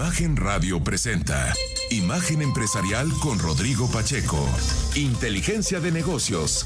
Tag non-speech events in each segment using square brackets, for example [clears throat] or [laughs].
Imagen Radio presenta Imagen Empresarial con Rodrigo Pacheco. Inteligencia de negocios.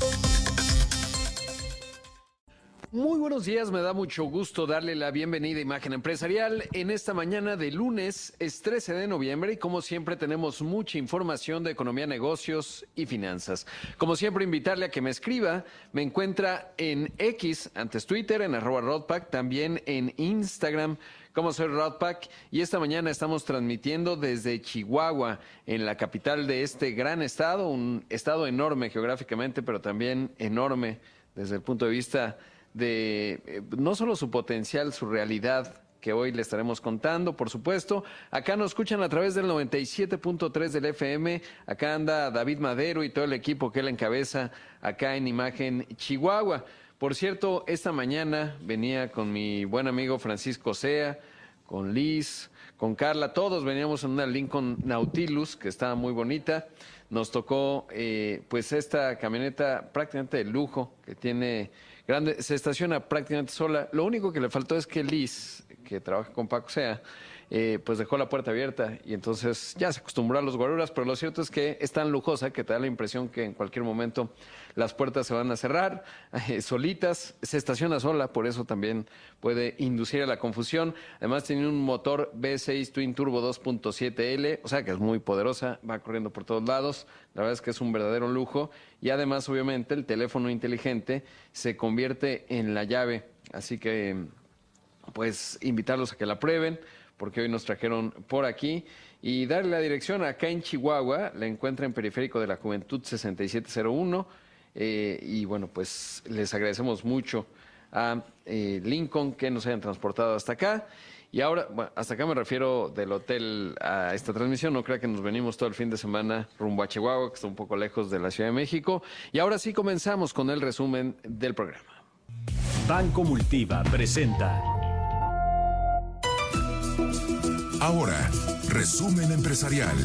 Muy buenos días, me da mucho gusto darle la bienvenida a Imagen Empresarial en esta mañana de lunes, es 13 de noviembre y como siempre tenemos mucha información de economía, negocios y finanzas. Como siempre invitarle a que me escriba, me encuentra en X, antes Twitter, en arroba Rodpack, también en Instagram como soy Rodpack y esta mañana estamos transmitiendo desde Chihuahua, en la capital de este gran estado, un estado enorme geográficamente, pero también enorme desde el punto de vista de eh, no solo su potencial, su realidad que hoy le estaremos contando, por supuesto. Acá nos escuchan a través del 97.3 del FM. Acá anda David Madero y todo el equipo que él encabeza acá en Imagen Chihuahua. Por cierto, esta mañana venía con mi buen amigo Francisco Sea, con Liz, con Carla, todos veníamos en una Lincoln Nautilus que estaba muy bonita. Nos tocó eh, pues esta camioneta prácticamente de lujo que tiene grande, se estaciona prácticamente sola. Lo único que le faltó es que Liz, que trabaja con Paco Sea, eh, pues dejó la puerta abierta y entonces ya se acostumbró a los guaruras, pero lo cierto es que es tan lujosa que te da la impresión que en cualquier momento las puertas se van a cerrar [laughs] eh, solitas, se estaciona sola, por eso también puede inducir a la confusión. Además tiene un motor V6 Twin Turbo 2.7L, o sea que es muy poderosa, va corriendo por todos lados, la verdad es que es un verdadero lujo y además obviamente el teléfono inteligente se convierte en la llave, así que pues invitarlos a que la prueben porque hoy nos trajeron por aquí y darle la dirección acá en Chihuahua, la encuentra en Periférico de la Juventud 6701 eh, y bueno, pues les agradecemos mucho a eh, Lincoln que nos hayan transportado hasta acá. Y ahora, hasta acá me refiero del hotel a esta transmisión. No creo que nos venimos todo el fin de semana rumbo a Chihuahua, que está un poco lejos de la Ciudad de México. Y ahora sí comenzamos con el resumen del programa. Banco Multiva presenta. Ahora, resumen empresarial.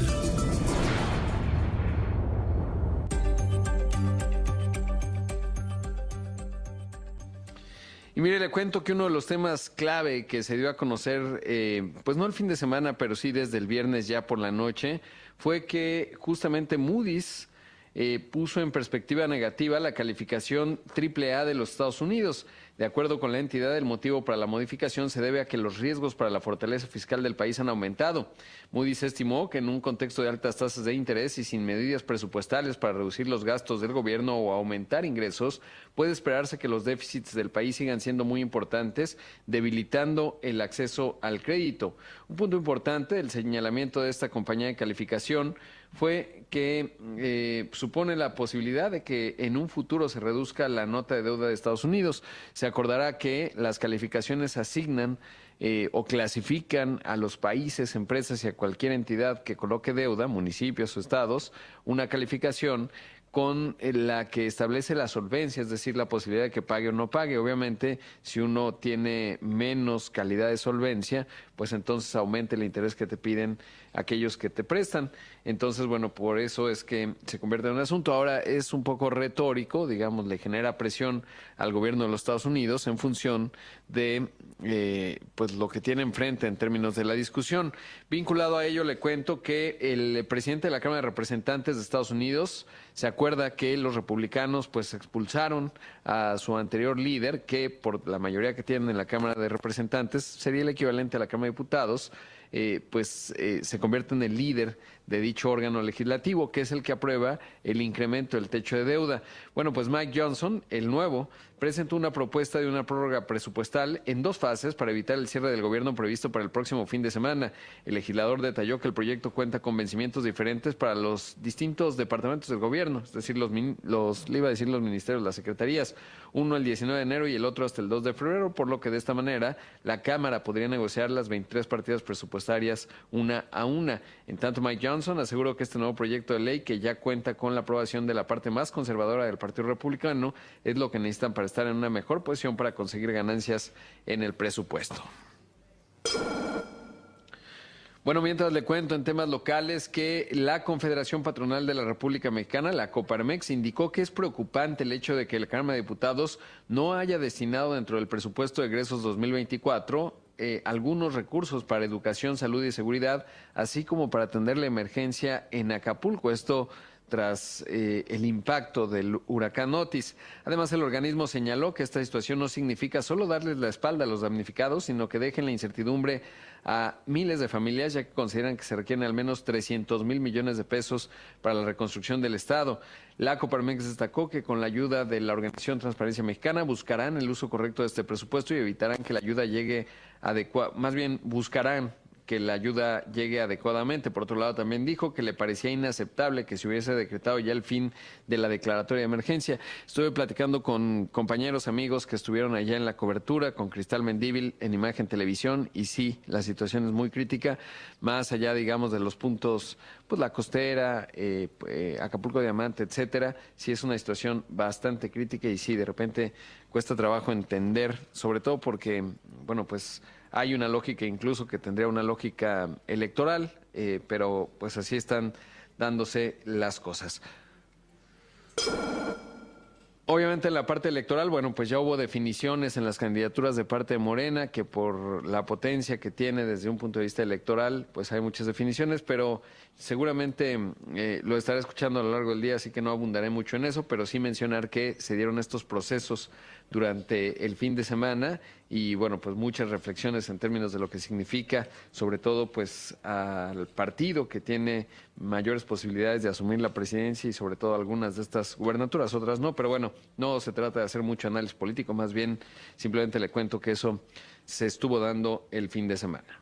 Y mire, le cuento que uno de los temas clave que se dio a conocer, eh, pues no el fin de semana, pero sí desde el viernes ya por la noche, fue que justamente Moody's eh, puso en perspectiva negativa la calificación AAA de los Estados Unidos. De acuerdo con la entidad, el motivo para la modificación se debe a que los riesgos para la fortaleza fiscal del país han aumentado. Moody's estimó que en un contexto de altas tasas de interés y sin medidas presupuestales para reducir los gastos del gobierno o aumentar ingresos, puede esperarse que los déficits del país sigan siendo muy importantes, debilitando el acceso al crédito. Un punto importante del señalamiento de esta compañía de calificación fue que eh, supone la posibilidad de que en un futuro se reduzca la nota de deuda de Estados Unidos. Se acordará que las calificaciones asignan eh, o clasifican a los países, empresas y a cualquier entidad que coloque deuda, municipios o estados, una calificación con eh, la que establece la solvencia, es decir, la posibilidad de que pague o no pague. Obviamente, si uno tiene menos calidad de solvencia, pues entonces aumenta el interés que te piden aquellos que te prestan. Entonces, bueno, por eso es que se convierte en un asunto. Ahora es un poco retórico, digamos, le genera presión al gobierno de los Estados Unidos en función de eh, pues lo que tiene enfrente en términos de la discusión. Vinculado a ello, le cuento que el presidente de la Cámara de Representantes de Estados Unidos se acuerda que los republicanos pues expulsaron a su anterior líder, que por la mayoría que tienen en la Cámara de Representantes sería el equivalente a la Cámara Diputados, eh, pues eh, se convierte en el líder de dicho órgano legislativo, que es el que aprueba el incremento del techo de deuda. Bueno, pues Mike Johnson, el nuevo, presentó una propuesta de una prórroga presupuestal en dos fases para evitar el cierre del gobierno previsto para el próximo fin de semana. El legislador detalló que el proyecto cuenta con vencimientos diferentes para los distintos departamentos del gobierno, es decir, los, los le iba a decir los ministerios, las secretarías, uno el 19 de enero y el otro hasta el 2 de febrero, por lo que de esta manera la Cámara podría negociar las 23 partidas presupuestarias una a una. En tanto, Mike Johnson Johnson aseguró que este nuevo proyecto de ley, que ya cuenta con la aprobación de la parte más conservadora del Partido Republicano, es lo que necesitan para estar en una mejor posición para conseguir ganancias en el presupuesto. Bueno, mientras le cuento en temas locales que la Confederación Patronal de la República Mexicana, la Coparmex, indicó que es preocupante el hecho de que la Cámara de Diputados no haya destinado dentro del presupuesto de egresos 2024 eh, algunos recursos para educación, salud y seguridad, así como para atender la emergencia en Acapulco. Esto tras eh, el impacto del huracán Otis. Además, el organismo señaló que esta situación no significa solo darles la espalda a los damnificados, sino que dejen la incertidumbre a miles de familias, ya que consideran que se requieren al menos 300 mil millones de pesos para la reconstrucción del Estado. La Coparmex destacó que con la ayuda de la Organización Transparencia Mexicana buscarán el uso correcto de este presupuesto y evitarán que la ayuda llegue adecuada, más bien buscarán que la ayuda llegue adecuadamente. Por otro lado, también dijo que le parecía inaceptable que se hubiese decretado ya el fin de la declaratoria de emergencia. Estuve platicando con compañeros, amigos que estuvieron allá en la cobertura, con Cristal Mendíbil en Imagen Televisión, y sí, la situación es muy crítica, más allá, digamos, de los puntos, pues la costera, eh, eh, Acapulco Diamante, etcétera, sí es una situación bastante crítica y sí, de repente cuesta trabajo entender, sobre todo porque, bueno, pues hay una lógica incluso que tendría una lógica electoral, eh, pero pues así están dándose las cosas. Obviamente en la parte electoral, bueno, pues ya hubo definiciones en las candidaturas de parte de Morena, que por la potencia que tiene desde un punto de vista electoral, pues hay muchas definiciones, pero seguramente eh, lo estaré escuchando a lo largo del día, así que no abundaré mucho en eso, pero sí mencionar que se dieron estos procesos durante el fin de semana y bueno, pues muchas reflexiones en términos de lo que significa, sobre todo pues al partido que tiene mayores posibilidades de asumir la presidencia y sobre todo algunas de estas gubernaturas, otras no, pero bueno, no se trata de hacer mucho análisis político, más bien simplemente le cuento que eso se estuvo dando el fin de semana.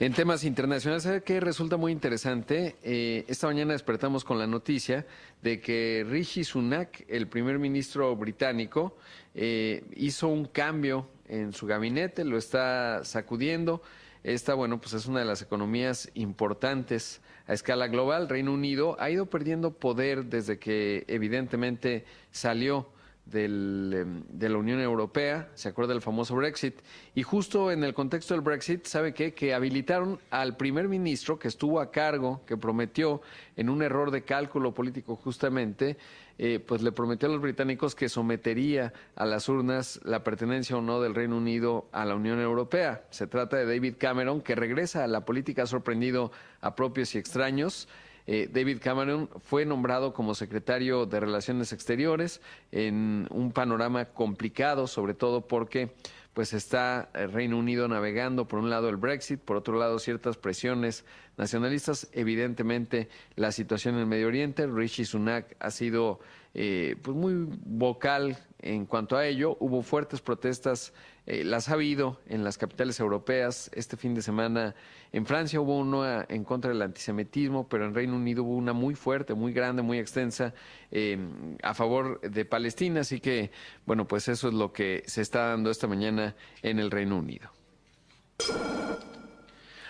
En temas internacionales, ¿sabe qué resulta muy interesante? Eh, esta mañana despertamos con la noticia de que Rishi Sunak, el primer ministro británico, eh, hizo un cambio en su gabinete, lo está sacudiendo. Esta, bueno, pues es una de las economías importantes a escala global. Reino Unido ha ido perdiendo poder desde que evidentemente salió del, em, de la Unión Europea, se acuerda del famoso Brexit, y justo en el contexto del Brexit, ¿sabe qué? Que habilitaron al primer ministro que estuvo a cargo, que prometió, en un error de cálculo político justamente, eh, pues le prometió a los británicos que sometería a las urnas la pertenencia o no del Reino Unido a la Unión Europea. Se trata de David Cameron, que regresa a la política sorprendido a propios y extraños. Eh, David Cameron fue nombrado como secretario de Relaciones Exteriores en un panorama complicado, sobre todo porque pues está el Reino Unido navegando por un lado el Brexit, por otro lado ciertas presiones nacionalistas, evidentemente la situación en el Medio Oriente, Rishi Sunak ha sido eh, pues muy vocal en cuanto a ello, hubo fuertes protestas eh, las ha habido en las capitales europeas. Este fin de semana en Francia hubo una en contra del antisemitismo, pero en Reino Unido hubo una muy fuerte, muy grande, muy extensa em, a favor de Palestina. Así que, bueno, pues eso es lo que se está dando esta mañana en el Reino Unido.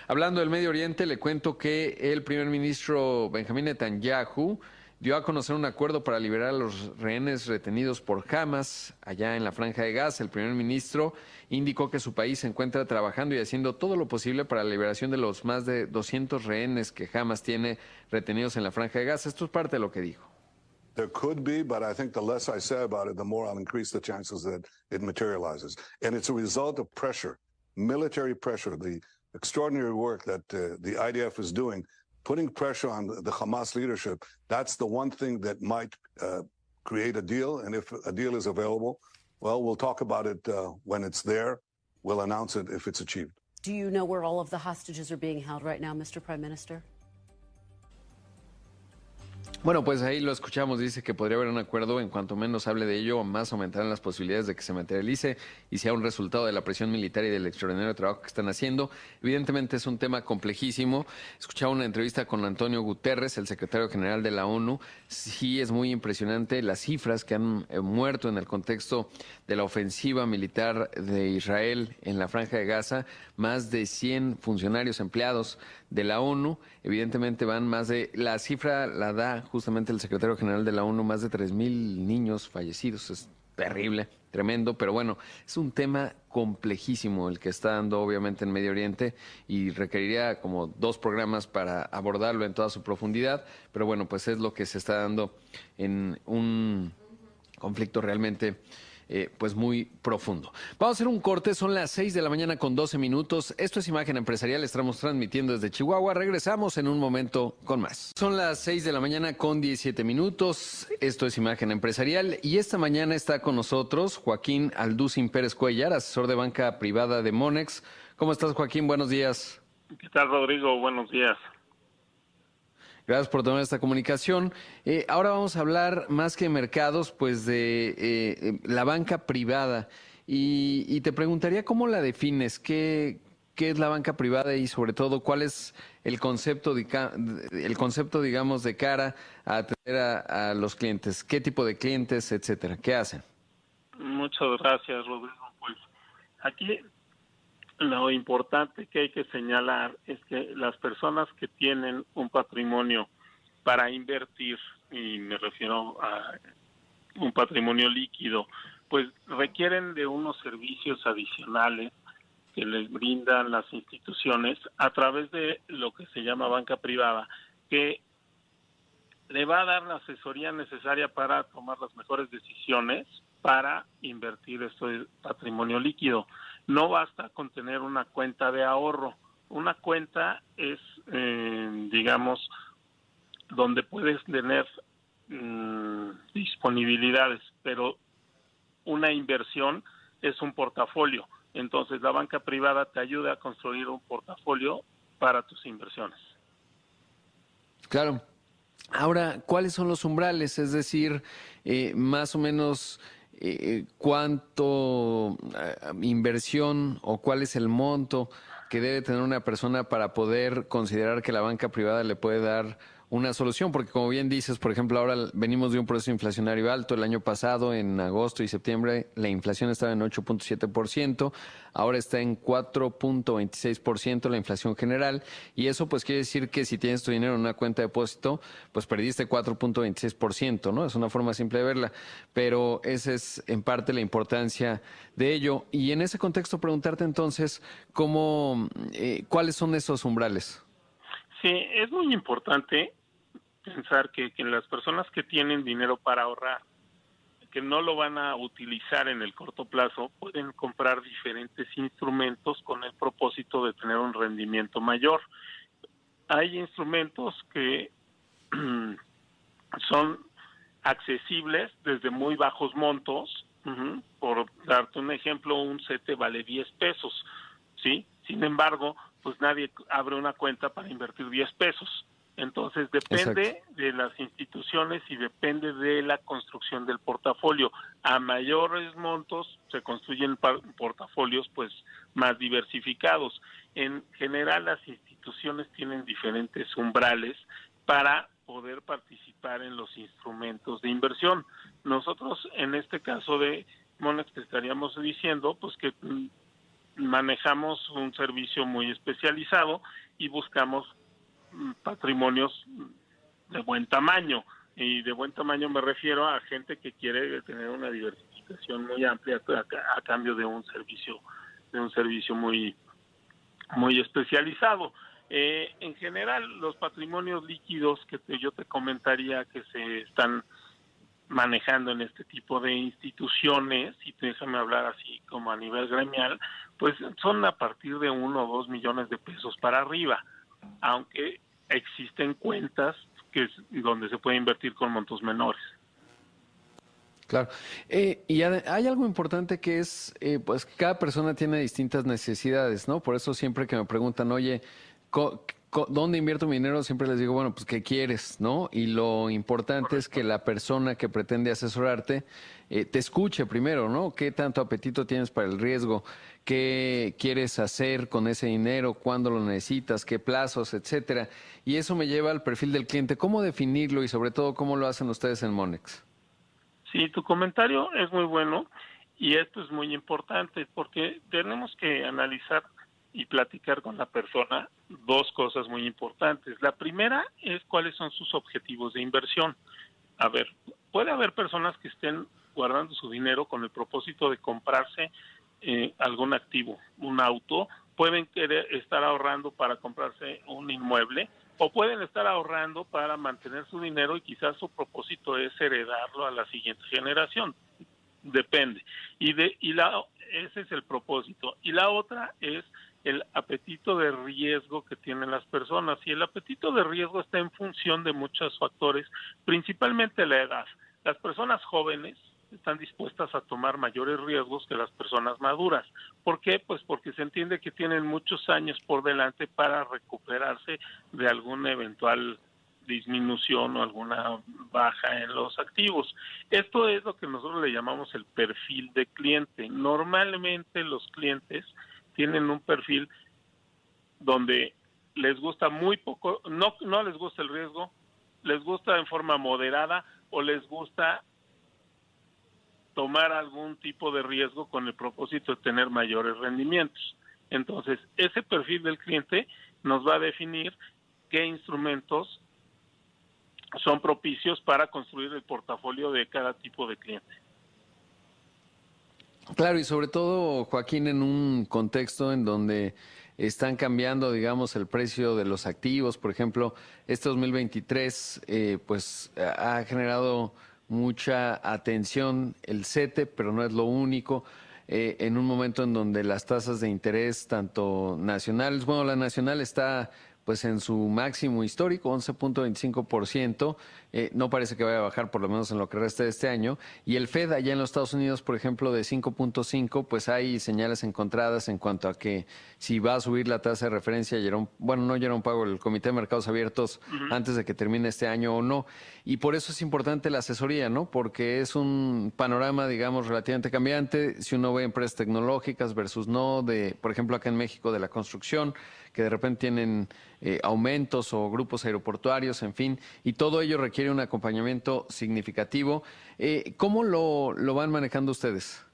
Hablando del Medio Oriente, le cuento que el primer ministro Benjamín Netanyahu dio a conocer un acuerdo para liberar a los rehenes retenidos por Hamas allá en la franja de Gaza. El primer ministro indicó que su país se encuentra trabajando y haciendo todo lo posible para la liberación de los más de 200 rehenes que Hamas tiene retenidos en la franja de Gaza. Esto es parte de lo que dijo. There could be, but I think the less I say about it, the more I'll increase the chances that it materializes. And it's a result of pressure, military pressure, the extraordinary work that uh, the IDF is doing putting pressure on the Hamas leadership, that's the one thing that might uh, create a deal. And if a deal is available, well, we'll talk about it uh, when it's there. We'll announce it if it's achieved. Do you know where all of the hostages are being held right now, Mr. Prime Minister? Bueno, pues ahí lo escuchamos, dice que podría haber un acuerdo en cuanto menos hable de ello, más aumentarán las posibilidades de que se materialice y sea un resultado de la presión militar y del extraordinario trabajo que están haciendo. Evidentemente es un tema complejísimo. Escuchaba una entrevista con Antonio Guterres, el secretario general de la ONU. Sí es muy impresionante las cifras que han eh, muerto en el contexto de la ofensiva militar de Israel en la franja de Gaza. Más de 100 funcionarios empleados de la ONU. Evidentemente van más de, la cifra la da justamente el secretario general de la ONU, más de tres mil niños fallecidos. Es terrible, tremendo, pero bueno, es un tema complejísimo el que está dando obviamente en Medio Oriente y requeriría como dos programas para abordarlo en toda su profundidad, pero bueno, pues es lo que se está dando en un conflicto realmente eh, pues muy profundo. Vamos a hacer un corte, son las 6 de la mañana con 12 minutos. Esto es Imagen Empresarial, estamos transmitiendo desde Chihuahua. Regresamos en un momento con más. Son las 6 de la mañana con 17 minutos. Esto es Imagen Empresarial y esta mañana está con nosotros Joaquín Alducin Pérez Cuellar, asesor de banca privada de Monex. ¿Cómo estás, Joaquín? Buenos días. ¿Qué tal, Rodrigo? Buenos días. Gracias por tomar esta comunicación. Eh, ahora vamos a hablar más que mercados, pues de eh, eh, la banca privada. Y, te preguntaría cómo la defines, qué, qué es la banca privada y sobre todo cuál es el concepto, el concepto digamos, de cara a atender a, a los clientes, qué tipo de clientes, etcétera, qué hacen. Muchas gracias, Rodrigo. Pues aquí lo importante que hay que señalar es que las personas que tienen un patrimonio para invertir, y me refiero a un patrimonio líquido, pues requieren de unos servicios adicionales que les brindan las instituciones a través de lo que se llama banca privada, que le va a dar la asesoría necesaria para tomar las mejores decisiones para invertir este patrimonio líquido. No basta con tener una cuenta de ahorro. Una cuenta es, eh, digamos, donde puedes tener mm, disponibilidades, pero una inversión es un portafolio. Entonces la banca privada te ayuda a construir un portafolio para tus inversiones. Claro. Ahora, ¿cuáles son los umbrales? Es decir, eh, más o menos eh, cuánto eh, inversión o cuál es el monto que debe tener una persona para poder considerar que la banca privada le puede dar una solución, porque como bien dices, por ejemplo, ahora venimos de un proceso inflacionario alto. El año pasado, en agosto y septiembre, la inflación estaba en 8.7%, ahora está en 4.26% la inflación general, y eso pues quiere decir que si tienes tu dinero en una cuenta de depósito, pues perdiste 4.26%, ¿no? Es una forma simple de verla, pero esa es en parte la importancia de ello. Y en ese contexto preguntarte entonces, ¿cómo, eh, ¿cuáles son esos umbrales? Sí, es muy importante pensar que, que las personas que tienen dinero para ahorrar, que no lo van a utilizar en el corto plazo, pueden comprar diferentes instrumentos con el propósito de tener un rendimiento mayor. Hay instrumentos que [clears throat] son accesibles desde muy bajos montos. Por darte un ejemplo, un CETE vale 10 pesos, ¿sí? Sin embargo, pues nadie abre una cuenta para invertir 10 pesos. Entonces depende de las instituciones y depende de la construcción del portafolio. A mayores montos se construyen portafolios pues más diversificados. En general las instituciones tienen diferentes umbrales para poder participar en los instrumentos de inversión. Nosotros en este caso de Monex estaríamos diciendo pues que mm, manejamos un servicio muy especializado y buscamos patrimonios de buen tamaño. Y de buen tamaño me refiero a gente que quiere tener una diversificación muy amplia a, cambio de un servicio de un servicio muy muy especializado. Eh, en general, los patrimonios líquidos que yo te comentaría que se están manejando en este tipo de instituciones, y déjame hablar así como a nivel gremial, pues son a partir de uno o dos millones de pesos para arriba aunque existen cuentas que es donde se puede invertir con montos menores. Claro. Eh, y hay algo importante que es, eh, pues cada persona tiene distintas necesidades, ¿no? Por eso siempre que me preguntan, oye, ¿dónde invierto mi dinero? Siempre les digo, bueno, pues ¿qué quieres? ¿No? Y lo importante es que la persona que pretende asesorarte eh, te escuche primero, ¿no? ¿Qué tanto apetito tienes para el riesgo? ¿Qué quieres hacer con ese dinero? ¿Cuándo lo necesitas? ¿Qué plazos? Etcétera. Y eso me lleva al perfil del cliente. ¿Cómo definirlo y sobre todo cómo lo hacen ustedes en Monex? Sí, tu comentario es muy bueno y esto es muy importante porque tenemos que analizar y platicar con la persona dos cosas muy importantes. La primera es cuáles son sus objetivos de inversión. A ver, puede haber personas que estén guardando su dinero con el propósito de comprarse eh, algún activo, un auto, pueden querer estar ahorrando para comprarse un inmueble o pueden estar ahorrando para mantener su dinero y quizás su propósito es heredarlo a la siguiente generación. depende. Y de y la ese es el propósito. Y la otra es el apetito de riesgo que tienen las personas. Y el apetito de riesgo está en función de muchos factores, principalmente la edad. Las personas jóvenes están dispuestas a tomar mayores riesgos que las personas maduras. ¿Por qué? Pues porque se entiende que tienen muchos años por delante para recuperarse de alguna eventual disminución o alguna baja en los activos. Esto es lo que nosotros le llamamos el perfil de cliente. Normalmente los clientes tienen un perfil donde les gusta muy poco, no, no les gusta el riesgo, les gusta en forma moderada o les gusta tomar algún tipo de riesgo con el propósito de tener mayores rendimientos. Entonces, ese perfil del cliente nos va a definir qué instrumentos son propicios para construir el portafolio de cada tipo de cliente. Claro, y sobre todo, Joaquín, en un contexto en donde están cambiando, digamos, el precio de los activos. Por ejemplo, este 2023, eh, pues ha generado mucha atención el CETE, pero no es lo único. Eh, en un momento en donde las tasas de interés, tanto nacionales, bueno, la nacional está pues en su máximo histórico, 11.25%. Eh, no parece que vaya a bajar por lo menos en lo que resta de este año. Y el Fed allá en los Estados Unidos, por ejemplo, de 5.5, pues hay señales encontradas en cuanto a que si va a subir la tasa de referencia, bueno, no un Pago, el Comité de Mercados Abiertos antes de que termine este año o no. Y por eso es importante la asesoría, ¿no? Porque es un panorama, digamos, relativamente cambiante. Si uno ve empresas tecnológicas versus no, de, por ejemplo, acá en México, de la construcción, que de repente tienen eh, aumentos o grupos aeroportuarios, en fin, y todo ello requiere un acompañamiento significativo. Eh, ¿Cómo lo, lo van manejando ustedes?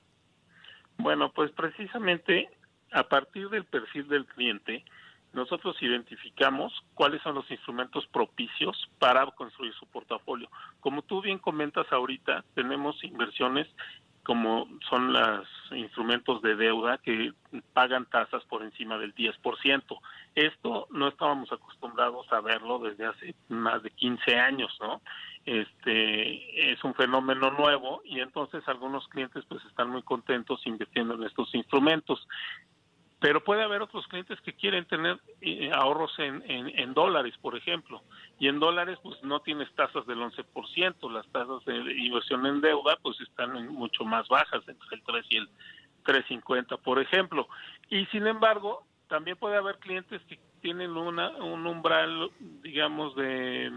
Bueno, pues precisamente a partir del perfil del cliente, nosotros identificamos cuáles son los instrumentos propicios para construir su portafolio. Como tú bien comentas ahorita, tenemos inversiones como son los instrumentos de deuda que pagan tasas por encima del 10%. Esto no estábamos acostumbrados a verlo desde hace más de 15 años, ¿no? Este es un fenómeno nuevo y entonces algunos clientes pues están muy contentos invirtiendo en estos instrumentos pero puede haber otros clientes que quieren tener eh, ahorros en, en, dólares, por ejemplo, y en dólares pues no tienes tasas del 11%, las tasas de inversión en deuda pues están mucho más bajas, entre el 3 y el 3.50, por ejemplo, y sin embargo también puede haber clientes que tienen una, un umbral, digamos, de,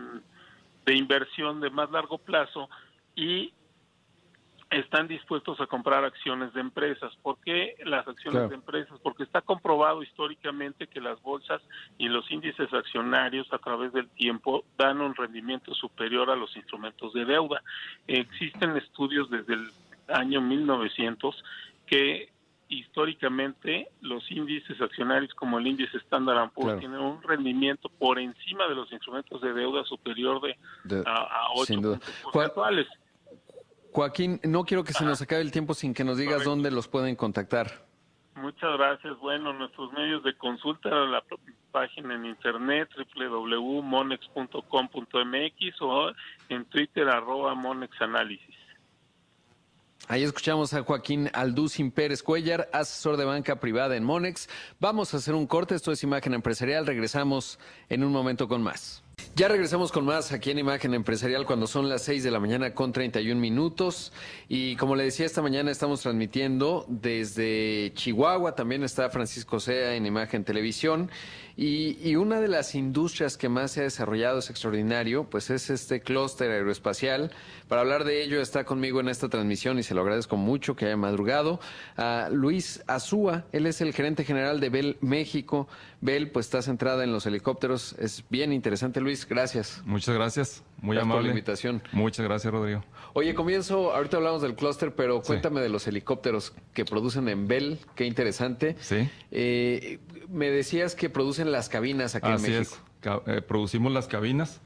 de inversión de más largo plazo y están dispuestos a comprar acciones de empresas. ¿Por qué las acciones de empresas? Porque está comprobado históricamente que las bolsas y los índices accionarios a través del tiempo dan un rendimiento superior a los instrumentos de deuda. Existen estudios desde el año 1900 que históricamente los índices accionarios como el índice Standard Poor's tienen un rendimiento por encima de los instrumentos de deuda superior de, a, a 8 puntos Joaquín, no quiero que se nos acabe el tiempo sin que nos digas dónde los pueden contactar. Muchas gracias. Bueno, nuestros medios de consulta, la página en internet www.monex.com.mx o en Twitter arroba monexanálisis. Ahí escuchamos a Joaquín Alducin Pérez Cuellar, asesor de banca privada en Monex. Vamos a hacer un corte, esto es Imagen Empresarial, regresamos en un momento con más. Ya regresamos con más aquí en Imagen Empresarial cuando son las 6 de la mañana con 31 minutos. Y como le decía, esta mañana estamos transmitiendo desde Chihuahua. También está Francisco Sea en Imagen Televisión. Y, una de las industrias que más se ha desarrollado es extraordinario, pues es este clúster aeroespacial. Para hablar de ello está conmigo en esta transmisión y se lo agradezco mucho que haya madrugado. A Luis Azúa, él es el gerente general de Bell México. Bell pues está centrada en los helicópteros. Es bien interesante, Luis. Gracias. Muchas gracias. Muy amable. por la invitación. Muchas gracias, Rodrigo. Oye, comienzo, ahorita hablamos del clúster, pero cuéntame de los helicópteros que producen en Bell, qué interesante. Sí. Eh, me decías que producen las cabinas aquí en México. Es. Eh, producimos las cabinas.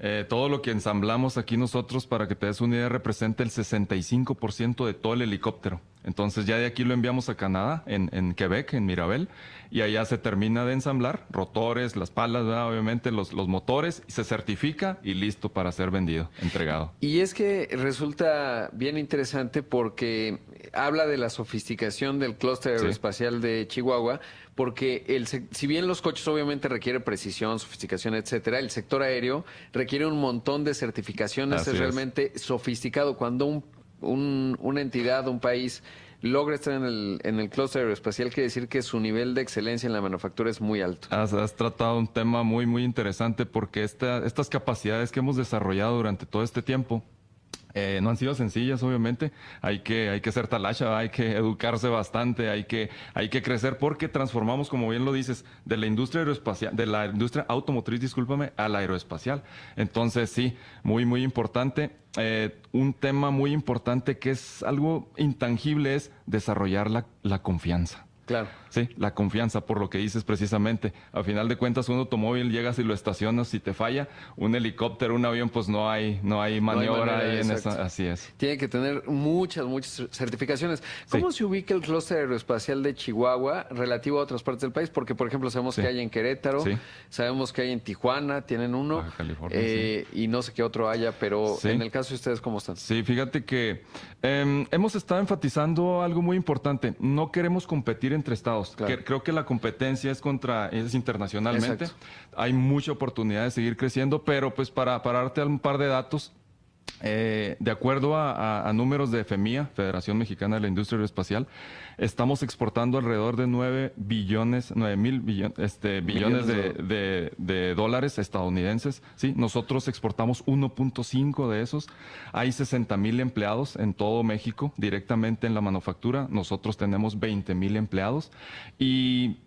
Eh, todo lo que ensamblamos aquí nosotros, para que te des una idea, representa el 65% de todo el helicóptero. Entonces ya de aquí lo enviamos a Canadá, en, en Quebec, en Mirabel, y allá se termina de ensamblar, rotores, las palas, ¿verdad? obviamente los, los motores, se certifica y listo para ser vendido, entregado. Y es que resulta bien interesante porque habla de la sofisticación del clúster Sí. aeroespacial de Chihuahua, porque el, si bien los coches obviamente requieren precisión, sofisticación, etcétera, el sector aéreo requiere un montón de certificaciones, Así es es. realmente sofisticado. Cuando un, un- una entidad, un país logra estar en el, en el clúster aeroespacial, quiere decir que su nivel de excelencia en la manufactura es muy alto. Has, tratado un tema muy, muy interesante porque esta- estas capacidades que hemos desarrollado durante todo este tiempo eh, no han sido sencillas, obviamente. Hay que, hay que ser talacha, hay que [laughs] educarse bastante, hay que, hay que crecer porque transformamos, como bien lo dices, de la industria aeroespacial, de la industria automotriz, discúlpame, a la aeroespacial. Entonces, sí, muy, muy importante. Eh, un tema muy importante que es algo intangible es desarrollar la, la confianza. Claro. Sí, la confianza, por lo que dices precisamente. A final de cuentas, un automóvil llegas y lo estacionas, si te falla, un helicóptero, un avión, pues no hay, no hay maniobra manera, ahí en esa. Así es. Tiene que tener muchas, muchas certificaciones. ¿Cómo Sí. se ubica el clúster aeroespacial de Chihuahua relativo a otras partes del país? Porque, por ejemplo, sabemos Sí. que hay en Querétaro, Sí. sabemos que hay en Tijuana, tienen uno, Baja California, eh, y no sé qué otro haya, pero en el caso de ustedes, ¿cómo están? Sí, fíjate que em, hemos estado enfatizando algo muy importante. No queremos competir entre estados. Claro. Que- creo que la competencia es contra, es internacionalmente. Exacto. Hay mucha oportunidad de seguir creciendo, pero pues para, para darte un par de datos, eh, de acuerdo a, a- a números de FEMIA, Federación Mexicana de la Industria Aeroespacial, estamos exportando alrededor de 9 billones, 9 mil billones, este, billones de, Millones de- de dólares estadounidenses. Sí, nosotros exportamos 1.5 de esos. Hay 60 mil empleados en todo México directamente en la manufactura. Nosotros tenemos 20 mil empleados y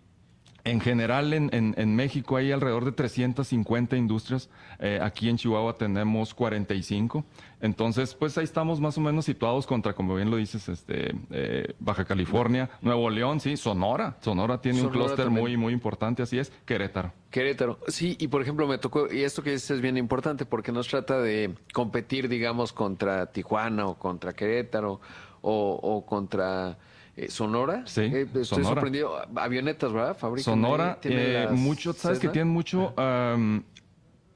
en general, en, en- en México hay alrededor de 350 industrias. Eh, aquí en Chihuahua tenemos 45. Entonces, pues ahí estamos más o menos situados contra, como bien lo dices, este, eh, Baja California, Nuevo León, sí, Sonora. Sonora tiene un clúster muy, muy importante, así es, Querétaro. Querétaro. Sí, y por ejemplo me tocó, y esto que dices es bien importante porque no se trata de competir, digamos, contra Tijuana o contra Querétaro o, o contra eh, Sonora. Sí, Eh, estoy Sonora. sorprendido. Avionetas, ¿verdad? Fabrican Sonora, ahí, eh, mucho, sabes que Cessna. tienen mucho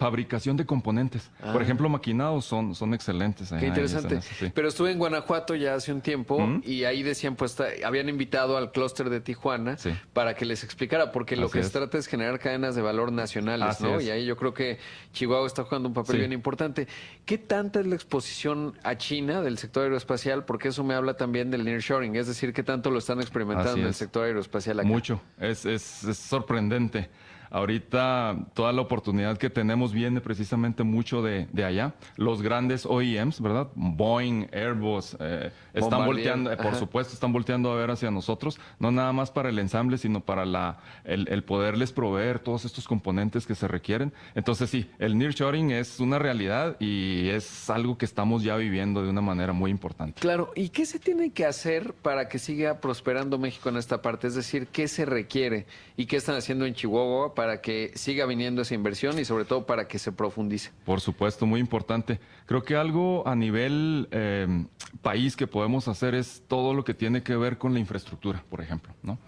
fabricación de componentes. Por Ah. ejemplo, maquinados son, son excelentes. Qué interesante. sí. Pero estuve en Guanajuato ya hace un tiempo y ahí decían, pues habían invitado al clúster de Tijuana Sí. para que les explicara, porque lo Así que es. se trata es generar cadenas de valor nacionales, Así ¿no? es. Y ahí yo creo que Chihuahua está jugando un papel Sí. bien importante. ¿Qué tanta es la exposición a China del sector aeroespacial? Porque eso me habla también del nearshoring, es decir, ¿qué tanto lo están experimentando en el sector aeroespacial acá? Mucho, es, es, es sorprendente. Ahorita toda la oportunidad que tenemos viene precisamente mucho de, de allá. Los grandes OEMs, ¿verdad? Boeing, Airbus, eh, están Bombardier, volteando, eh, por ajá. supuesto, están volteando a ver hacia nosotros, no nada más para el ensamble, sino para la, el, el poderles proveer todos estos componentes que se requieren. Entonces sí, el nearshoring es una realidad y es algo que estamos ya viviendo de una manera muy importante. Claro, ¿y qué se tiene que hacer para que siga prosperando México en esta parte? Es decir, ¿qué se requiere y qué están haciendo en Chihuahua para que siga viniendo esa inversión y sobre todo para que se profundice? Por supuesto, muy importante. Creo que algo a nivel eh, país que podemos hacer es todo lo que tiene que ver con la infraestructura, por ejemplo, ¿no?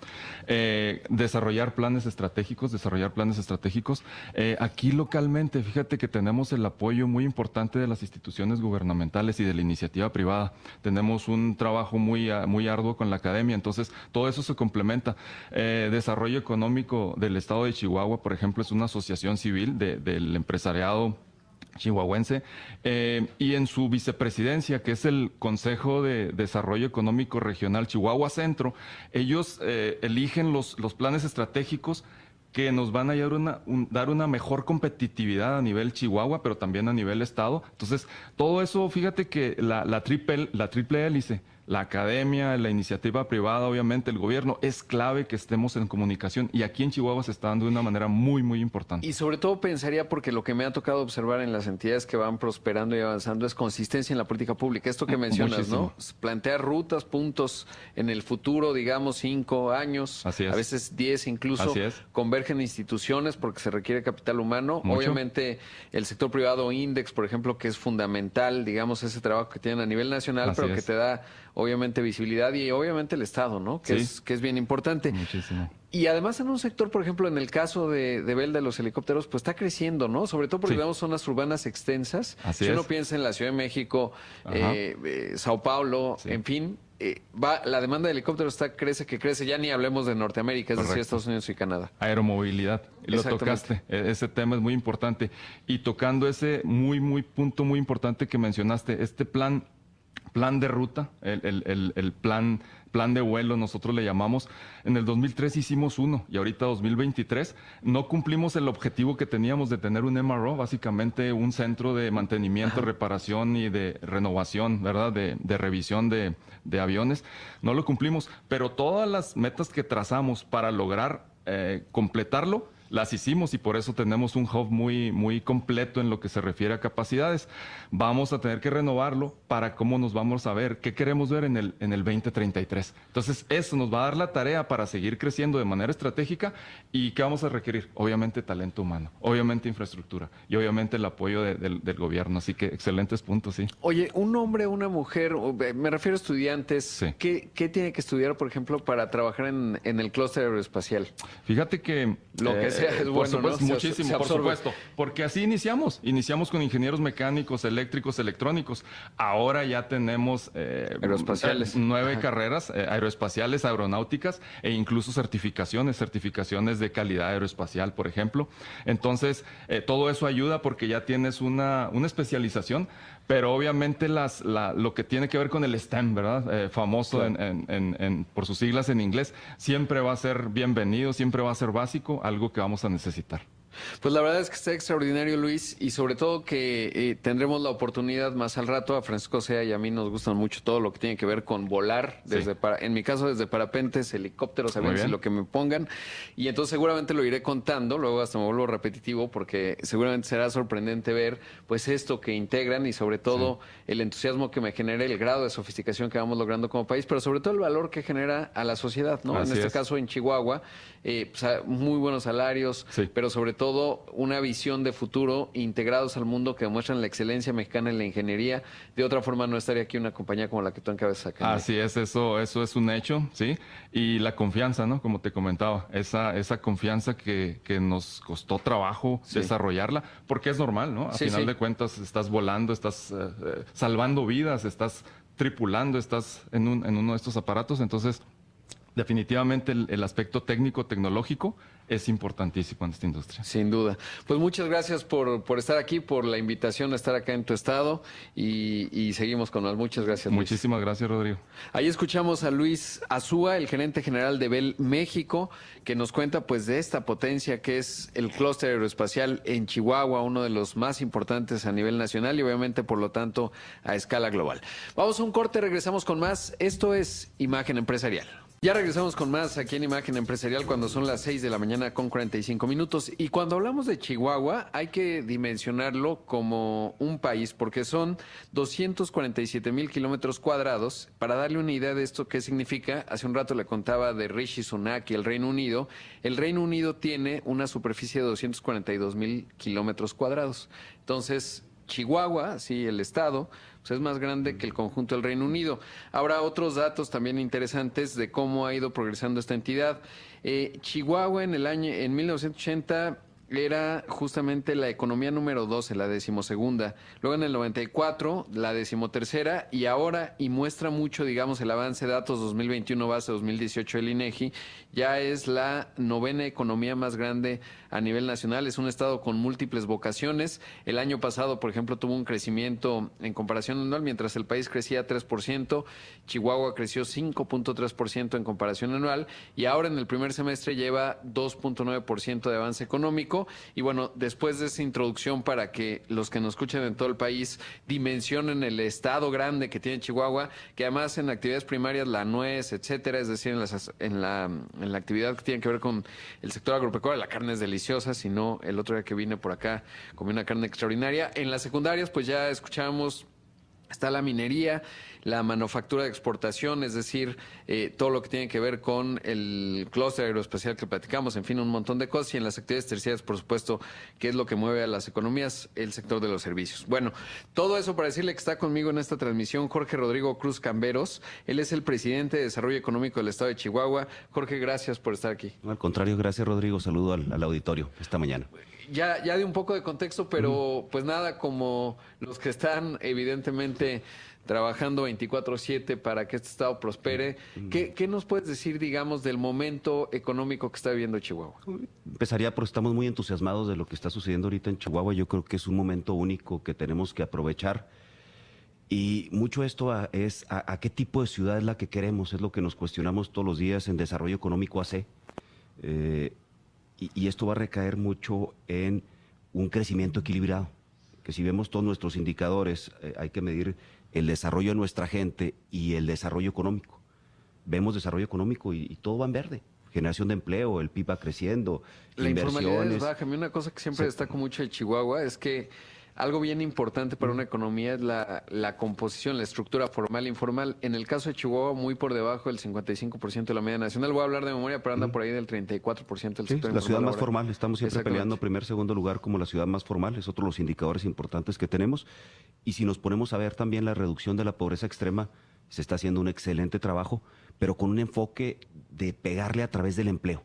Eh, desarrollar planes estratégicos, desarrollar planes estratégicos. Eh, aquí localmente, fíjate que tenemos el apoyo muy importante de las instituciones gubernamentales y de la iniciativa privada. Tenemos un trabajo muy, ah, muy arduo con la academia, entonces todo eso se complementa. Eh, desarrollo económico del estado de Chihuahua, por ejemplo, es una asociación civil de- del empresariado chihuahuense, eh, y en su vicepresidencia, que es el Consejo de Desarrollo Económico Regional Chihuahua Centro, ellos eh, eligen los, los planes estratégicos que nos van a dar una, un- dar una mejor competitividad a nivel Chihuahua, pero también a nivel Estado. Entonces, todo eso, fíjate que la, la, triple, la triple hélice, la academia, la iniciativa privada, obviamente el gobierno, es clave que estemos en comunicación y aquí en Chihuahua se está dando de una manera muy, muy importante. Y sobre todo pensaría, porque lo que me ha tocado observar en las entidades que van prosperando y avanzando es consistencia en la política pública. Esto que mencionas, Muchísimo. ¿no? Plantear rutas, puntos en el futuro, digamos, cinco años, Así es. a veces diez incluso. Así es. Convergen instituciones porque se requiere capital humano. Mucho. Obviamente, el sector privado Index, por ejemplo, que es fundamental, digamos, ese trabajo que tienen a nivel nacional, Así pero que te da obviamente visibilidad y obviamente el Estado, ¿no? Que, Sí. es, que es bien importante. Muchísimo. Y además en un sector, por ejemplo, en el caso de, de Bell de los helicópteros, pues está creciendo, ¿no? Sobre todo porque Sí. tenemos zonas urbanas extensas. Así si uno piensa en la Ciudad de México, eh, eh, Sao Paulo, Sí. en fin, eh, va, la demanda de helicópteros está crece que crece. Ya ni hablemos de Norteamérica, es decir. Estados Unidos y Canadá. Aeromovilidad. Lo tocaste. E- Ese tema es muy importante. Y tocando ese muy, muy punto muy importante que mencionaste, este plan, plan de ruta, el, el- el- el plan, plan de vuelo, nosotros le llamamos. En el 2003 hicimos uno y ahorita 2023 no cumplimos el objetivo que teníamos de tener un MRO, básicamente un centro de mantenimiento, reparación y de renovación, ¿verdad? De, de revisión de, de aviones. No lo cumplimos, pero todas las metas que trazamos para lograr eh, completarlo, las hicimos y por eso tenemos un hub muy, muy completo en lo que se refiere a capacidades. Vamos a tener que renovarlo para cómo nos vamos a ver, qué queremos ver en el, en el 2033. Entonces, eso nos va a dar la tarea para seguir creciendo de manera estratégica y qué vamos a requerir. Obviamente talento humano, obviamente infraestructura y obviamente el apoyo de- del, del gobierno. Así que excelentes puntos, sí. Oye, un hombre, una mujer, eh, me refiero a estudiantes, Sí. ¿qué, qué tiene que estudiar, por ejemplo, para trabajar en, en el clúster aeroespacial? Fíjate que... Lo que sea [laughs] es por supuesto, muchísimo, se por supuesto. Porque así iniciamos. Iniciamos con ingenieros mecánicos, eléctricos, electrónicos. Ahora ya tenemos... eh, Aeroespaciales. eh, Nueve Ajá. carreras eh, aeroespaciales, aeronáuticas e incluso certificaciones, certificaciones de calidad aeroespacial, por ejemplo. Entonces, eh, todo eso ayuda porque ya tienes una, una especialización, pero obviamente las, la- lo que tiene que ver con el STEM, ¿verdad? Eh, famoso en- en- en- en- por sus siglas en inglés, siempre va a ser bienvenido, siempre va a ser básico, algo que vamos a necesitar. Pues la verdad es que está extraordinario, Luis, y sobre todo que eh, tendremos la oportunidad más al rato. A Francisco Sea y a mí nos gustan mucho todo lo que tiene que ver con volar, Sí. desde para, en mi caso desde parapentes, helicópteros, aviones y lo que me pongan. Y entonces seguramente lo iré contando, luego hasta me vuelvo repetitivo porque seguramente será sorprendente ver pues esto que integran y sobre todo el entusiasmo que me genera, el grado de sofisticación que vamos logrando como país, pero sobre todo el valor que genera a la sociedad, ¿no? Así en este es. caso en Chihuahua, eh, pues, muy buenos salarios, Sí. pero sobre todo una visión de futuro integrados al mundo que demuestran la excelencia mexicana en la ingeniería. De otra forma no estaría aquí una compañía como la que tú encabezas acá. Así es, eso, eso es un hecho, ¿sí? Y la confianza, ¿no? Como te comentaba, esa, esa confianza que, que nos costó trabajo Sí. desarrollarla, porque es normal, ¿no? A Sí, final de cuentas estás volando, estás eh, eh, salvando vidas, estás tripulando, estás en, un, en uno de estos aparatos, entonces definitivamente el, el aspecto técnico, tecnológico es importantísimo en esta industria. Sin duda. Pues muchas gracias por, por estar aquí, por la invitación a estar acá en tu estado y, y seguimos con más. Muchas gracias. Luis. Muchísimas gracias, Rodrigo. Ahí escuchamos a Luis Azúa, el gerente general de Bell México, que nos cuenta pues de esta potencia que es el clúster aeroespacial en Chihuahua, uno de los más importantes a nivel nacional y obviamente por lo tanto a escala global. Vamos a un corte, regresamos con más. Esto es Imagen Empresarial. Ya regresamos con más aquí en Imagen Empresarial cuando son las 6 de la mañana con 45 minutos. Y cuando hablamos de Chihuahua hay que dimensionarlo como un país porque son 247 mil kilómetros cuadrados. Para darle una idea de esto, qué significa, hace un rato le contaba de Rishi Sunak y el Reino Unido. El Reino Unido tiene una superficie de 242 mil kilómetros cuadrados. Entonces, Chihuahua, sí, el estado, es más grande que el conjunto del Reino Unido. Ahora, otros datos también interesantes de cómo ha ido progresando esta entidad. Eh, Chihuahua en el año, en 1980 era justamente la economía número 12, la decimosegunda. Luego en el 94, la decimotercera, y ahora, y muestra mucho, digamos, el avance de datos 2021 base 2018 del INEGI, ya es la novena economía más grande a nivel nacional. Es un estado con múltiples vocaciones. El año pasado, por ejemplo, tuvo un crecimiento en comparación anual, mientras el país crecía 3%, Chihuahua creció 5.3% en comparación anual, y ahora en el primer semestre lleva 2.9% de avance económico. Y bueno, después de esa introducción para que los que nos escuchan en todo el país dimensionen el estado grande que tiene Chihuahua, que además en actividades primarias, la nuez, etcétera, es decir, en, las- en la, en la actividad que tiene que ver con el sector agropecuario, la carne es deliciosa, si no, el otro día que vine por acá comí una carne extraordinaria. En las secundarias, pues ya escuchamos Está la minería, la manufactura de exportación, es decir, eh, todo lo que tiene que ver con el clúster aeroespacial que platicamos, en fin, un montón de cosas. Y en las actividades terciarias, por supuesto, que es lo que mueve a las economías, el sector de los servicios. Bueno, todo eso para decirle que está conmigo en esta transmisión Jorge Rodrigo Cruz Camberos. Él es el presidente de Desarrollo Económico del Estado de Chihuahua. Jorge, gracias por estar aquí. al contrario, gracias Rodrigo. Saludo al, al auditorio esta mañana ya, ya de un poco de contexto, pero pues nada, como los que están evidentemente trabajando 24/7 para que este estado prospere. ¿Qué, ¿Qué, nos puedes decir, digamos, del momento económico que está viviendo Chihuahua? Empezaría, pero estamos muy entusiasmados de lo que está sucediendo ahorita en Chihuahua. Yo creo que es un momento único que tenemos que aprovechar. Y mucho esto es a, qué tipo de ciudad es la que queremos, es lo que nos cuestionamos todos los días en Desarrollo Económico AC. Eh, y, esto va a recaer mucho en un crecimiento equilibrado, que si vemos todos nuestros indicadores, eh, hay que medir el desarrollo de nuestra gente y el desarrollo económico. Vemos desarrollo económico y, todo va en verde. Generación de empleo, el PIB va creciendo, la informalidad es baja. A mí una cosa que siempre destaco mucho de Chihuahua es que algo bien importante para una economía es la, la, composición, la estructura formal e informal. En el caso de Chihuahua, muy por debajo del 55% de la media nacional. Voy a hablar de memoria, pero anda por ahí del 34% del sector La ciudad más formal, estamos siempre peleando primer, segundo lugar como la ciudad más formal, es otro de los indicadores importantes que tenemos. Y si nos ponemos a ver también la reducción de la pobreza extrema, se está haciendo un excelente trabajo, pero con un enfoque de pegarle a través del empleo.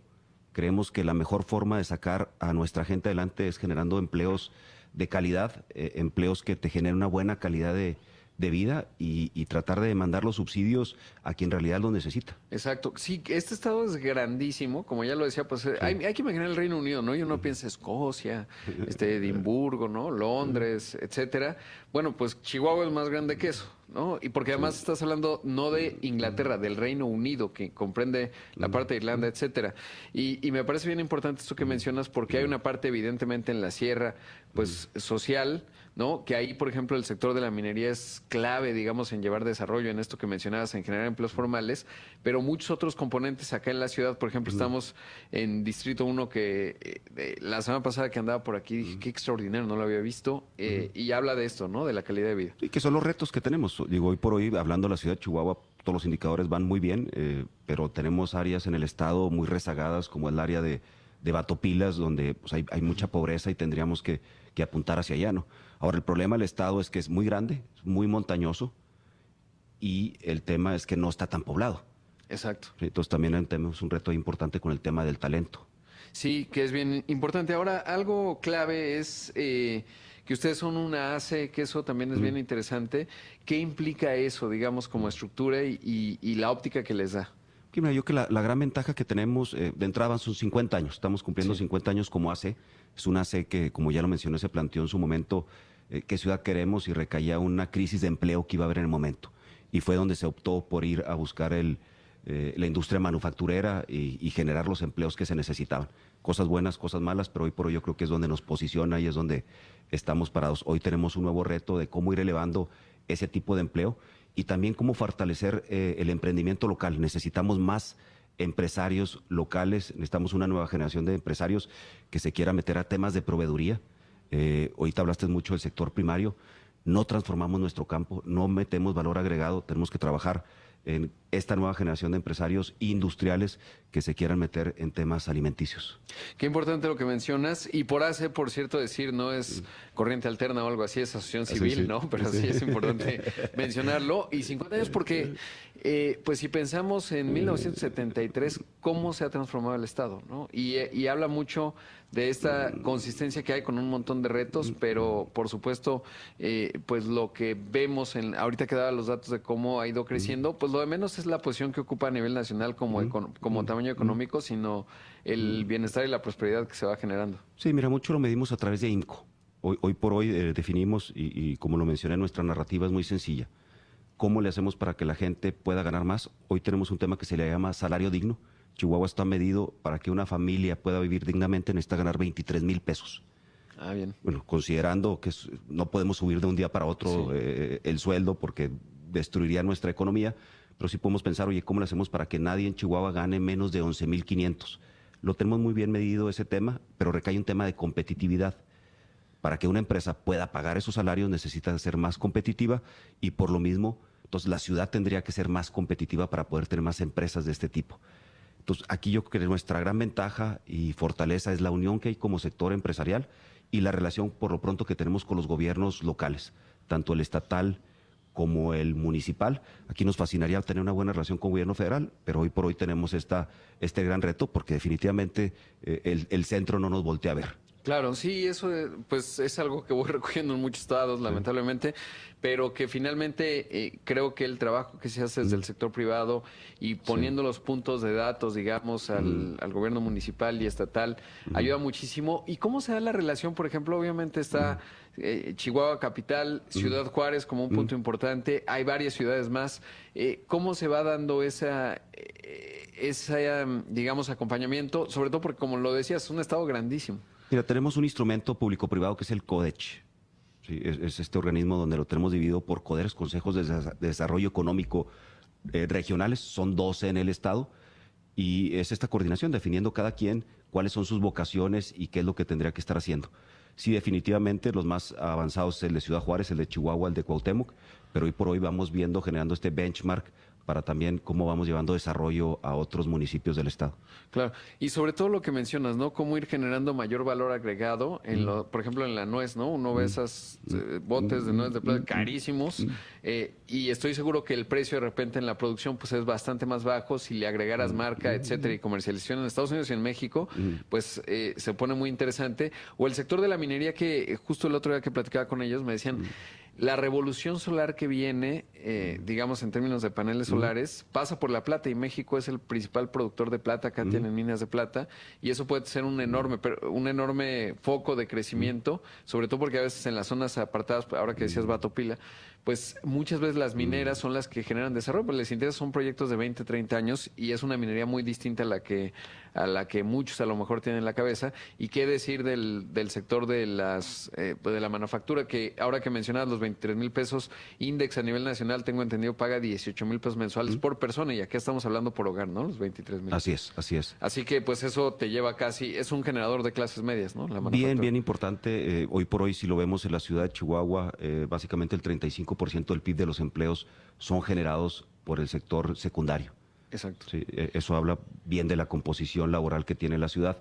Creemos que la mejor forma de sacar a nuestra gente adelante es generando empleos de calidad, eh, empleos que te generen una buena calidad de, de vida y, tratar de mandar los subsidios a quien en realidad lo necesita. Exacto. Sí, este estado es grandísimo, como ya lo decía, pues eh, hay, que imaginar el Reino Unido, ¿no? Y uno piensa Escocia, [laughs] este, Edimburgo, ¿no? Londres, etcétera. Bueno, pues Chihuahua es más grande que eso, ¿no? Y porque además estás hablando no de Inglaterra, del Reino Unido, que comprende la parte de Irlanda, etcétera. Y, y me parece bien importante esto que mencionas, porque hay una parte evidentemente en la sierra, pues social, ¿no? Que ahí, por ejemplo, el sector de la minería es clave, digamos, en llevar desarrollo en esto que mencionabas, en generar empleos formales, pero muchos otros componentes acá en la ciudad, por ejemplo, estamos en Distrito 1 que eh, la semana pasada que andaba por aquí dije, qué extraordinario, no lo había visto, eh, y habla de esto, ¿no? De la calidad de vida. Y que son los retos que tenemos. Digo, hoy por hoy, hablando de la ciudad de Chihuahua, todos los indicadores van muy bien, eh, pero tenemos áreas en el estado muy rezagadas, como el área de, de Batopilas, donde pues, hay, hay mucha pobreza y tendríamos que, que apuntar hacia allá, ¿no? Ahora, el problema del Estado es que es muy grande, muy montañoso y el tema es que no está tan poblado. Exacto. Entonces también tenemos un reto importante con el tema del talento. Sí, que es bien importante. Ahora, algo clave es eh, que ustedes son una ACE, que eso también es bien interesante. ¿Qué implica eso, digamos, como estructura y, la óptica que les da? mira, yo que la, gran ventaja que tenemos eh, de entrada son 50 años, estamos cumpliendo 50 años como ACE, es una ACE que, como ya lo mencioné, se planteó en su momento eh, qué ciudad queremos y recaía una crisis de empleo que iba a haber en el momento. Y fue donde se optó por ir a buscar el, eh, la industria manufacturera y, generar los empleos que se necesitaban. Cosas buenas, cosas malas, pero hoy por hoy yo creo que es donde nos posiciona y es donde estamos parados. Hoy tenemos un nuevo reto de cómo ir elevando ese tipo de empleo y también cómo fortalecer eh, el emprendimiento local. Necesitamos más empresarios locales, necesitamos una nueva generación de empresarios que se quiera meter a temas de proveeduría. Eh, ahorita hablaste mucho del sector primario, no transformamos nuestro campo, no metemos valor agregado, tenemos que trabajar en esta nueva generación de empresarios industriales que se quieran meter en temas alimenticios. Qué importante lo que mencionas. Y por hace, por cierto, decir, no es corriente alterna o algo así, es asociación civil, ¿no? Pero sí. es [laughs] importante mencionarlo. Y 50 años porque, eh, pues si pensamos en 1973, cómo se ha transformado el Estado, ¿no? Y, y habla mucho de esta consistencia que hay con un montón de retos, pero por supuesto, eh, pues lo que vemos en ahorita que daba los datos de cómo ha ido creciendo, pues lo de menos es la posición que ocupa a nivel nacional como, como tamaño económico, sino el bienestar y la prosperidad que se va generando. Sí, mira, mucho lo medimos a través de INCO. Hoy, hoy por hoy eh, definimos, y, y como lo mencioné, nuestra narrativa es muy sencilla. ¿Cómo le hacemos para que la gente pueda ganar más? Hoy tenemos un tema que se le llama salario digno Chihuahua está medido para que una familia pueda vivir dignamente, necesita ganar 23 mil pesos. Ah, bien. Bueno, considerando que no podemos subir de un día para otro eh, el sueldo porque destruiría nuestra economía, pero sí podemos pensar, oye, ¿cómo lo hacemos para que nadie en Chihuahua gane menos de 11 mil 500? Lo tenemos muy bien medido ese tema, pero recae un tema de competitividad para que una empresa pueda pagar esos salarios necesita ser más competitiva y por lo mismo, entonces la ciudad tendría que ser más competitiva para poder tener más empresas de este tipo. Entonces, aquí yo creo que nuestra gran ventaja y fortaleza es la unión que hay como sector empresarial y la relación por lo pronto que tenemos con los gobiernos locales, tanto el estatal como el municipal. Aquí nos fascinaría tener una buena relación con el gobierno federal, pero hoy por hoy tenemos esta, este gran reto porque definitivamente eh, el, el centro no nos voltea a ver. Claro, sí, eso eh, pues es algo que voy [laughs] recogiendo en muchos estados, lamentablemente, pero que finalmente eh, creo que el trabajo que se hace desde el sector privado y poniendo los puntos de datos, digamos, al, al gobierno municipal y estatal, ayuda muchísimo. ¿Y cómo se da la relación? Por ejemplo, obviamente está eh, Chihuahua Capital, Ciudad Juárez como un punto importante, hay varias ciudades más. Eh, ¿Cómo se va dando esa, eh, esa, digamos, acompañamiento? Sobre todo porque, como lo decías, es un estado grandísimo. Mira, tenemos un instrumento público-privado que es el CODECH. Sí, es, es este organismo donde lo tenemos dividido por CODERS, Consejos de, Desa- de Desarrollo Económico Regionales, son 12 en el Estado, y es esta coordinación definiendo cada quien cuáles son sus vocaciones y qué es lo que tendría que estar haciendo. Sí, definitivamente los más avanzados el de Ciudad Juárez, el de Chihuahua, el de Cuauhtémoc, pero hoy por hoy vamos viendo, generando este benchmark para también cómo vamos llevando desarrollo a otros municipios del Estado. Claro, y sobre todo lo que mencionas, ¿no? Cómo ir generando mayor valor agregado, en lo, por ejemplo, en la nuez, ¿no? Uno ve esas eh, botes de nuez de plata carísimos eh, y estoy seguro que el precio de repente en la producción pues es bastante más bajo si le agregaras marca, etcétera, y comercialización en Estados Unidos y en México, pues eh, se pone muy interesante. O el sector de la minería que eh, justo el otro día que platicaba con ellos me decían... La revolución solar que viene, eh, digamos en términos de paneles solares, pasa por la plata y México es el principal productor de plata, acá tienen minas de plata y eso puede ser un enorme, un enorme foco de crecimiento, sobre todo porque a veces en las zonas apartadas, ahora que decías Batopila, pues muchas veces las mineras son las que generan desarrollo, pues les interesa son proyectos de 20, 30 años y es una minería muy distinta a la que a la que muchos a lo mejor tienen en la cabeza y qué decir del, del sector de las eh, pues, de la manufactura que ahora que mencionabas los 23 mil pesos index a nivel nacional tengo entendido paga 18 mil pesos mensuales por persona y acá estamos hablando por hogar, ¿no? Los 23 mil. Así es, así es. Así que pues eso te lleva casi, es un generador de clases medias, ¿no? La Bien, bien importante. eh, hoy por hoy, si lo vemos en la ciudad de Chihuahua, eh, básicamente el 35% del PIB de los empleos son generados por el sector secundario. Exacto. Sí, eh, eso habla bien de la composición laboral que tiene la ciudad.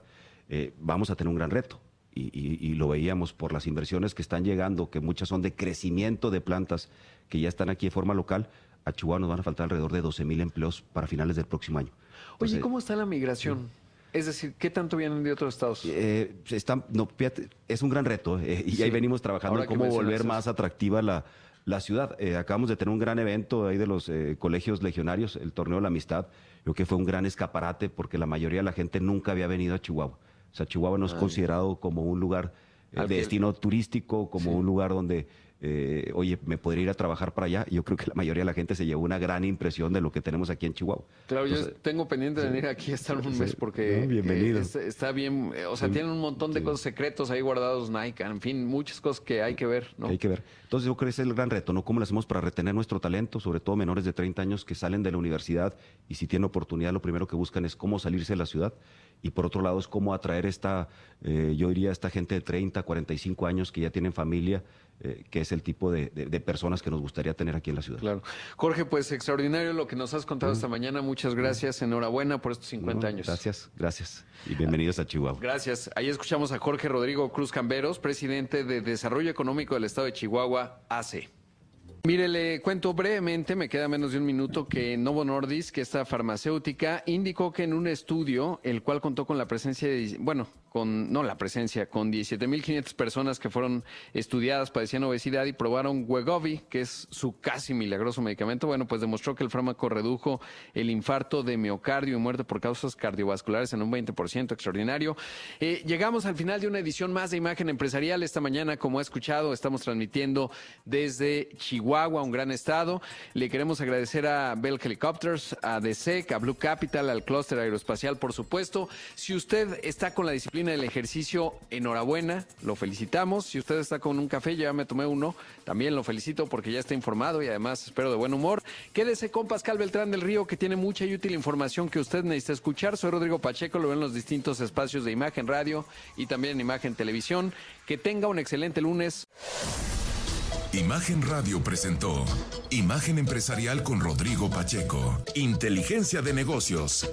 Eh, vamos a tener un gran reto. Y, y- y lo veíamos por las inversiones que están llegando, que muchas son de crecimiento de plantas que ya están aquí de forma local. A Chihuahua nos van a faltar alrededor de 12 mil empleos para finales del próximo año. Oye, Entonces, ¿cómo está la migración? Es decir, ¿qué tanto vienen de otros estados? Eh, se está- no, fíjate, es un gran reto eh, y Sí. ahí venimos trabajando Ahora en cómo volver más atractiva la, la ciudad. Eh, acabamos de tener un gran evento ahí de los eh, colegios legionarios, el torneo de la amistad. Creo que fue un gran escaparate porque la mayoría de la gente nunca había venido a Chihuahua. O sea, Chihuahua no es considerado como un lugar eh, de destino turístico, como un lugar donde, eh, oye, me podría ir a trabajar para allá. Y Yo creo que la mayoría de la gente se llevó una gran impresión de lo que tenemos aquí en Chihuahua. Claro, yo tengo pendiente de venir aquí a estar un mes porque No, bienvenido. eh, está, está bien, eh, o sea, tienen un montón de cosas secretos ahí guardados Nike, en fin, muchas cosas que hay que ver, ¿no? Hay que ver. Entonces yo creo que ese es el gran reto, ¿no? ¿Cómo lo hacemos para retener nuestro talento, sobre todo menores de 30 años que salen de la universidad y si tienen oportunidad lo primero que buscan es cómo salirse de la ciudad y por otro lado es cómo atraer esta, eh, yo diría, esta gente de 30, 45 años que ya tienen familia, eh, que es el tipo de, de- de personas que nos gustaría tener aquí en la ciudad. Claro. Jorge, pues extraordinario lo que nos has contado esta mañana. Muchas gracias. Enhorabuena por estos 50 No, años. Gracias, gracias y bienvenidos a Chihuahua. Gracias. Ahí escuchamos a Jorge Rodrigo Cruz Camberos, presidente de Desarrollo Económico del Estado de Chihuahua, AC. Mire, le cuento brevemente, me queda menos de un minuto, que Novo Nordisk, que esta farmacéutica, indicó que en un estudio, el cual contó con la presencia de, bueno, con, no la presencia, con 17.500 personas que fueron estudiadas, padecían obesidad y probaron Wegovy, que es su casi milagroso medicamento, bueno, pues demostró que el fármaco redujo el infarto de miocardio y muerte por causas cardiovasculares en un 20%, extraordinario. Eh, llegamos al final de una edición más de Imagen Empresarial. Esta mañana, como ha escuchado, estamos transmitiendo desde Chihuahua. Un gran estado. Le queremos agradecer a Bell Helicopters, a DSEC, a Blue Capital, al Cluster Aeroespacial, por supuesto. Si usted está con la disciplina del ejercicio, enhorabuena, lo felicitamos. Si usted está con un café, ya me tomé uno, también lo felicito porque ya está informado y además espero de buen humor. Quédese con Pascal Beltrán del Río, que tiene mucha y útil información que usted necesita escuchar. Soy Rodrigo Pacheco, lo ven en los distintos espacios de Imagen Radio y también en Imagen Televisión. Que tenga un excelente lunes. Imagen Radio presentó Imagen Empresarial con Rodrigo Pacheco. Inteligencia de negocios.